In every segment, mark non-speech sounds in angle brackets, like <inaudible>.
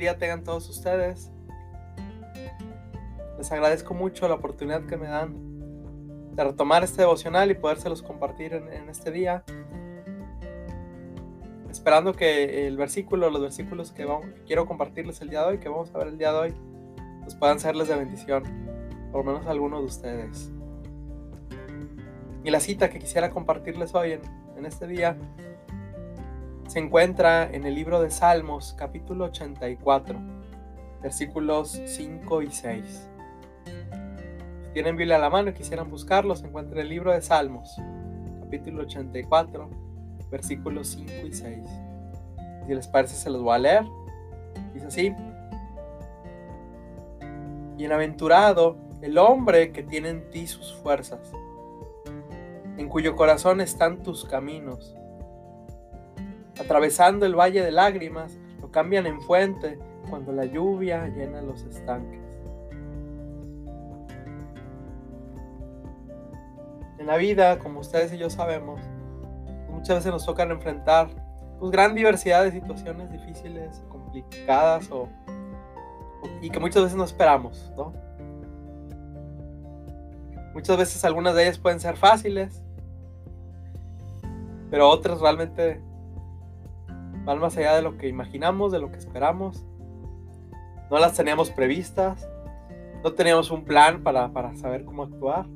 día tengan todos ustedes. Les agradezco mucho la oportunidad que me dan de retomar este devocional y podérselos compartir en, este día. Esperando que el versículo, los versículos que, quiero compartirles el día de hoy, que vamos a ver el día de hoy, pues puedan serles de bendición, por lo menos a algunos de ustedes. Y la cita que quisiera compartirles hoy en, en este día se encuentra en el libro de Salmos, capítulo 84, versículos 5 y 6. Si tienen Biblia a la mano y quisieran buscarlo, se encuentra en el libro de Salmos, capítulo 84, versículos 5 y 6. Si les parece, se los voy a leer. Dice así. Bienaventurado el hombre que tiene en ti sus fuerzas, en cuyo corazón están tus caminos atravesando el valle de lágrimas, lo cambian en fuente cuando la lluvia llena los estanques. En la vida, como ustedes y yo sabemos, muchas veces nos tocan enfrentar pues, gran diversidad de situaciones difíciles, complicadas o, y que muchas veces no esperamos, ¿no? Muchas veces algunas de ellas pueden ser fáciles, pero otras realmente van más allá de lo que imaginamos, de lo que esperamos. No las teníamos previstas, no teníamos un plan para, saber cómo actuar.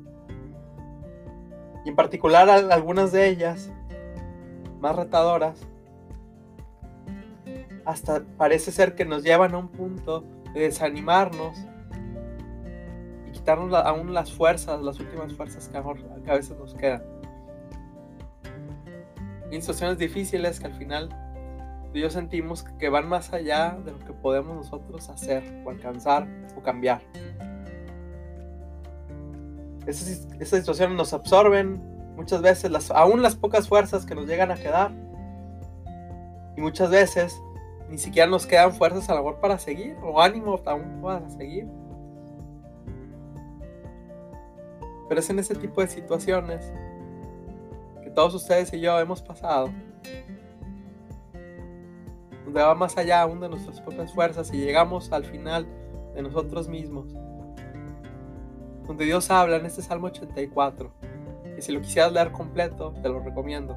Y en particular algunas de ellas, más retadoras, hasta parece ser que nos llevan a un punto de desanimarnos y quitarnos aún las fuerzas, las últimas fuerzas que a veces nos quedan. Situaciones difíciles que al final yo sentimos que van más allá de lo que podemos nosotros hacer o alcanzar o cambiar. Esas, situaciones nos absorben muchas veces, las, aún las pocas fuerzas que nos llegan a quedar. Y muchas veces ni siquiera nos quedan fuerzas a la mejor para seguir o ánimo aún para seguir. Pero es en ese tipo de situaciones que todos ustedes y yo hemos pasado va más allá aún de nuestras propias fuerzas y llegamos al final de nosotros mismos. Donde Dios habla en este Salmo 84. Y si lo quisieras leer completo, te lo recomiendo.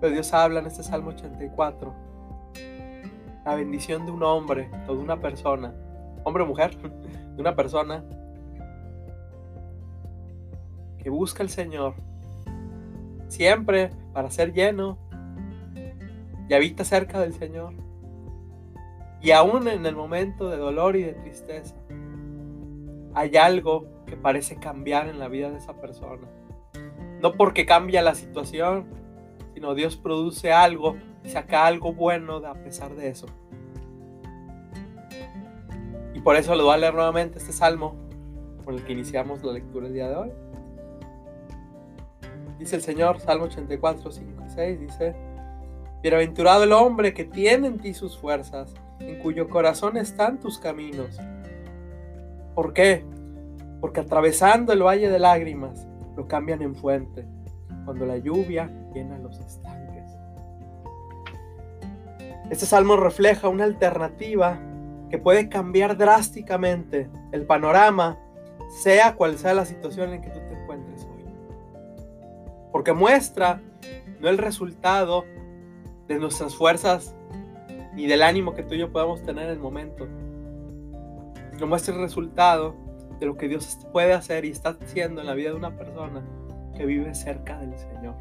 Pero Dios habla en este Salmo 84. La bendición de un hombre o de una persona, hombre o mujer, <laughs> de una persona que busca al Señor siempre para ser lleno y habita cerca del Señor. Y aún en el momento de dolor y de tristeza, hay algo que parece cambiar en la vida de esa persona. No porque cambia la situación, sino Dios produce algo y saca algo bueno a pesar de eso. Y por eso le voy a leer nuevamente este salmo con el que iniciamos la lectura el día de hoy. Dice el Señor, Salmo 84, 5 y 6, dice, Bienaventurado el hombre que tiene en ti sus fuerzas, en cuyo corazón están tus caminos. ¿Por qué? Porque atravesando el valle de lágrimas, lo cambian en fuente, cuando la lluvia llena los estanques. Este salmo refleja una alternativa que puede cambiar drásticamente el panorama, sea cual sea la situación en que tú te encuentres hoy. Porque muestra no el resultado de nuestras fuerzas ni del ánimo que tú y yo podamos tener en el momento. Sino muestra el resultado de lo que Dios puede hacer y está haciendo en la vida de una persona que vive cerca del Señor.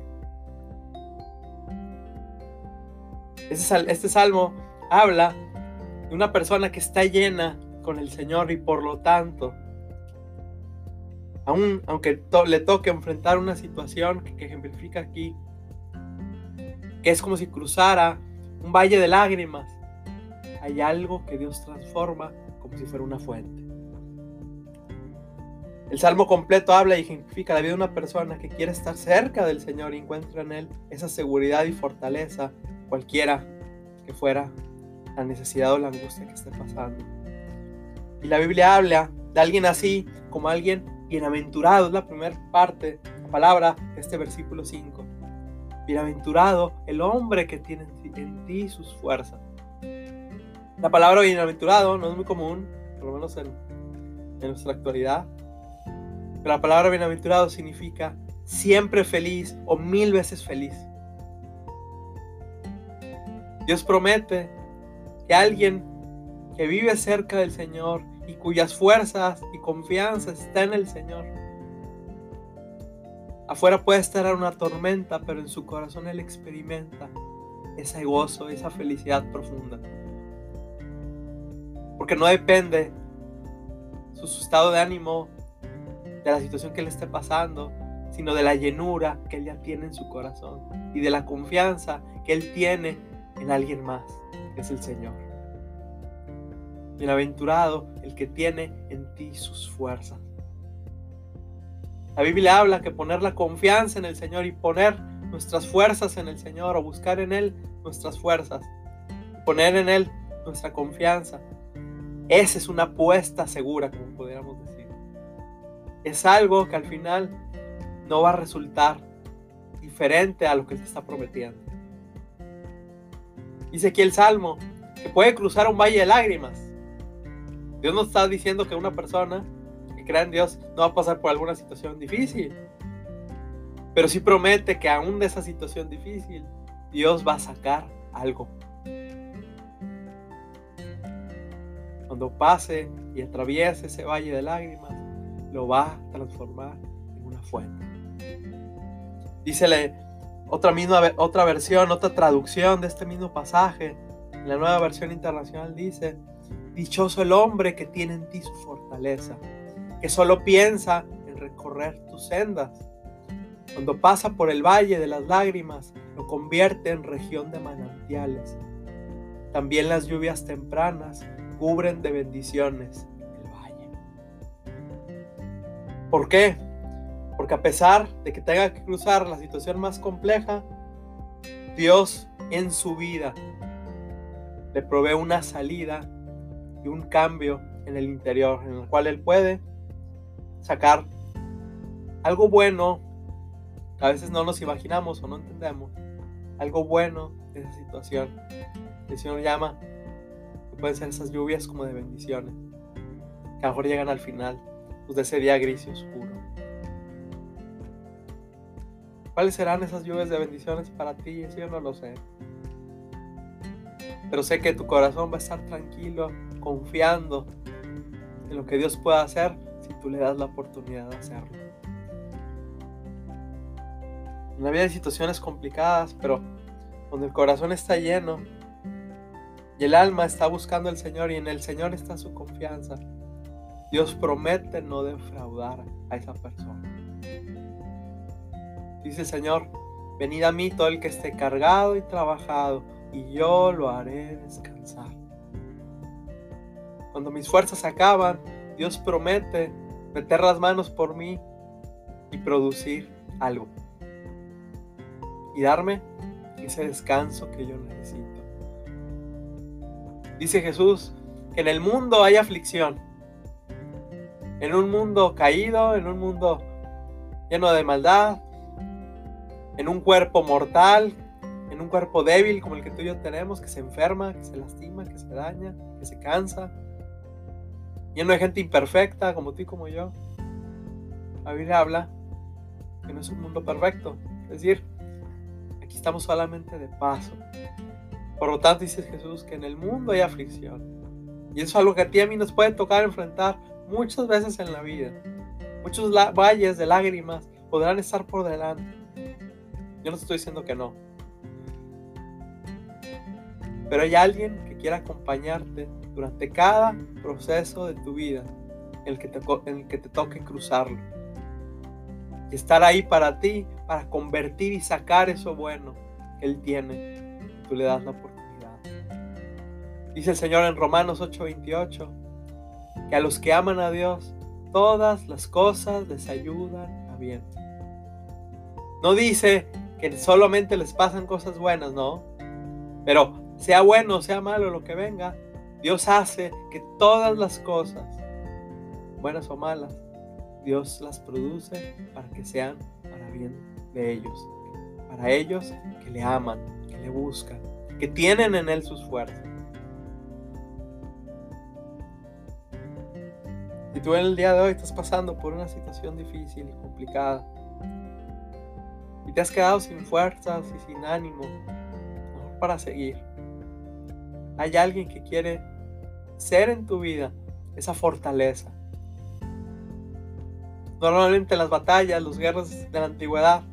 Este, este salmo habla de una persona que está llena con el Señor y por lo tanto, aun, aunque le toque enfrentar una situación que ejemplifica aquí, que es como si cruzara un valle de lágrimas. Hay algo que Dios transforma como si fuera una fuente. El salmo completo habla y ejemplifica la vida de una persona que quiere estar cerca del Señor y encuentra en Él esa seguridad y fortaleza, cualquiera que fuera la necesidad o la angustia que esté pasando. Y la Biblia habla de alguien así como alguien bienaventurado, es la primera parte, la palabra de este versículo 5. Bienaventurado el hombre que tiene en ti sus fuerzas. La palabra bienaventurado no es muy común, por lo menos en, nuestra actualidad. Pero la palabra bienaventurado significa siempre feliz o mil veces feliz. Dios promete que alguien que vive cerca del Señor y cuyas fuerzas y confianza está en el Señor. Afuera puede estar una tormenta, pero en su corazón Él experimenta ese gozo, esa felicidad profunda. Porque no depende su estado de ánimo de la situación que le esté pasando, sino de la llenura que él ya tiene en su corazón y de la confianza que él tiene en alguien más, que es el Señor. Bienaventurado el que tiene en ti sus fuerzas. La Biblia habla que poner la confianza en el Señor y poner nuestras fuerzas en el Señor o buscar en Él nuestras fuerzas, poner en Él nuestra confianza, esa es una apuesta segura, como podríamos decir. Es algo que al final no va a resultar diferente a lo que te está prometiendo. Dice aquí el Salmo que puede cruzar un valle de lágrimas. Dios no está diciendo que una persona que crea en Dios no va a pasar por alguna situación difícil. Pero sí promete que aún de esa situación difícil, Dios va a sacar algo. Cuando pase y atraviese ese valle de lágrimas, lo va a transformar en una fuente. Dícele otra, misma, otra versión, otra traducción de este mismo pasaje. La nueva versión internacional dice, Dichoso el hombre que tiene en ti su fortaleza, que solo piensa en recorrer tus sendas. Cuando pasa por el valle de las lágrimas, lo convierte en región de manantiales. También las lluvias tempranas cubren de bendiciones el valle. ¿Por qué? Porque a pesar de que tenga que cruzar la situación más compleja, Dios en su vida le provee una salida y un cambio en el interior, en el cual Él puede sacar algo bueno, a veces no nos imaginamos o no entendemos, algo bueno de esa situación. El Señor llama, que pueden ser esas lluvias como de bendiciones, que a lo mejor llegan al final pues, de ese día gris y oscuro. ¿Cuáles serán esas lluvias de bendiciones para ti? Eso yo no lo sé. Pero sé que tu corazón va a estar tranquilo, confiando en lo que Dios pueda hacer tú le das la oportunidad de hacerlo. En la vida hay situaciones complicadas, pero cuando el corazón está lleno y el alma está buscando al Señor y en el Señor está su confianza, Dios promete no defraudar a esa persona. Dice el Señor, venid a mí todo el que esté cargado y trabajado, y yo lo haré descansar. Cuando mis fuerzas acaban, Dios promete meter las manos por mí y producir algo. Y darme ese descanso que yo necesito. Dice Jesús que en el mundo hay aflicción. En un mundo caído, en un mundo lleno de maldad, en un cuerpo mortal, en un cuerpo débil como el que tú y yo tenemos, que se enferma, que se lastima, que se daña, que se cansa, lleno de gente imperfecta como tú y como yo. La Biblia habla que no es un mundo perfecto, es decir, aquí estamos solamente de paso. Por lo tanto, dice Jesús que en el mundo hay aflicción. Y eso es algo que a ti y a mí nos puede tocar enfrentar muchas veces en la vida. Muchos valles de lágrimas podrán estar por delante. Yo no estoy diciendo que no. Pero hay alguien que quiere acompañarte durante cada proceso de tu vida en el que te, el que te toque cruzarlo. Y estar ahí para ti, para convertir y sacar eso bueno que Él tiene. Tú le das la oportunidad. Dice el Señor en Romanos 8:28 que a los que aman a Dios, todas las cosas les ayudan a bien. No dice que solamente les pasan cosas buenas, no. Pero sea bueno, sea malo, lo que venga, Dios hace que todas las cosas, buenas o malas, Dios las produce para que sean para bien de ellos, para ellos que le aman, que le buscan, que tienen en Él sus fuerzas. Si tú en el día de hoy estás pasando por una situación difícil y complicada. Y te has quedado sin fuerzas y sin ánimo para seguir, hay alguien que quiere ser en tu vida esa fortaleza. Normalmente en las batallas, los guerras de la antigüedad,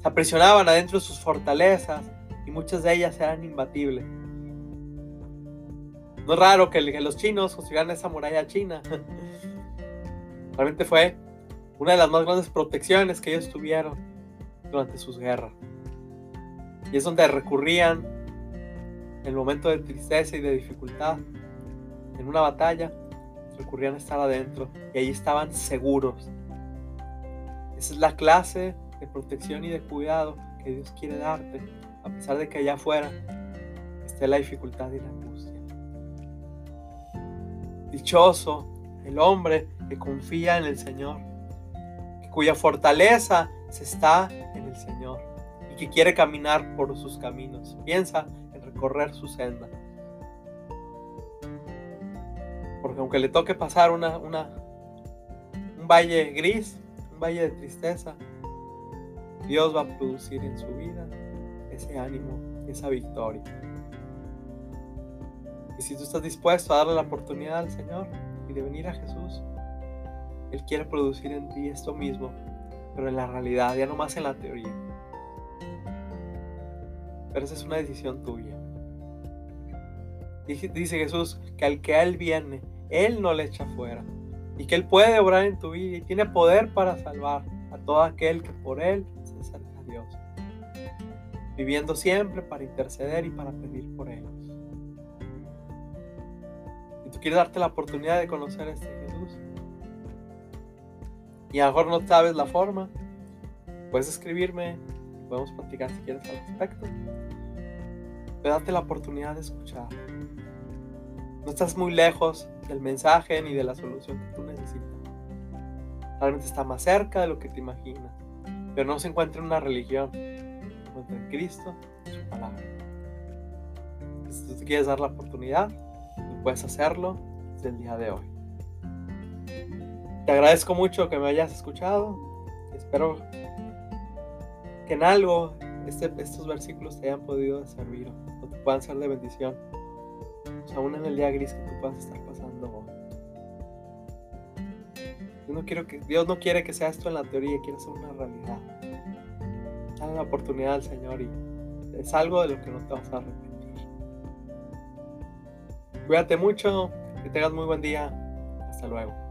se aprisionaban adentro de sus fortalezas y muchas de ellas eran imbatibles. No es raro que los chinos construyeran esa muralla china. <laughs> Realmente fue una de las más grandes protecciones que ellos tuvieron durante sus guerras. Y es donde recurrían en el momento de tristeza y de dificultad, en una batalla, recurrían a estar adentro y ahí estaban seguros. Esa es la clase de protección y de cuidado que Dios quiere darte, a pesar de que allá afuera esté la dificultad y la angustia. Dichoso el hombre que confía en el Señor, cuya fortaleza se está en el Señor y que quiere caminar por sus caminos. Piensa en recorrer su senda. Porque aunque le toque pasar una, una, un valle gris, un valle de tristeza, Dios va a producir en su vida ese ánimo, esa victoria. Y si tú estás dispuesto a darle la oportunidad al Señor y de venir a Jesús, Él quiere producir en ti esto mismo, pero en la realidad, ya no más en la teoría. Pero esa es una decisión tuya. Dice Jesús que al que a Él viene, Él no le echa fuera. Y que Él puede obrar en tu vida y tiene poder para salvar a todo aquel que por Él se acerca a Dios. Viviendo siempre para interceder y para pedir por ellos quiere darte la oportunidad de conocer a este Jesús. Y a lo mejor no sabes la forma, puedes escribirme y podemos platicar si quieres al respecto. Pero date la oportunidad de escuchar. No estás muy lejos del mensaje ni de la solución que tú necesitas. Realmente está más cerca de lo que te imaginas. Pero no se encuentra en una religión, se encuentra en Cristo y su palabra. Si tú te quieres dar la oportunidad, puedes hacerlo desde el día de hoy. Te agradezco mucho que me hayas escuchado. Espero que en algo este, estos versículos te hayan podido servir o te puedan ser de bendición. Aún en el día gris que tú puedas estar pasando hoy. no quiero que, Dios no quiere que sea esto en la teoría, quiere ser una realidad. Dale la oportunidad al Señor y es algo de lo que no te vas a arrepentir. Cuídate mucho, que tengas muy buen día. Hasta luego.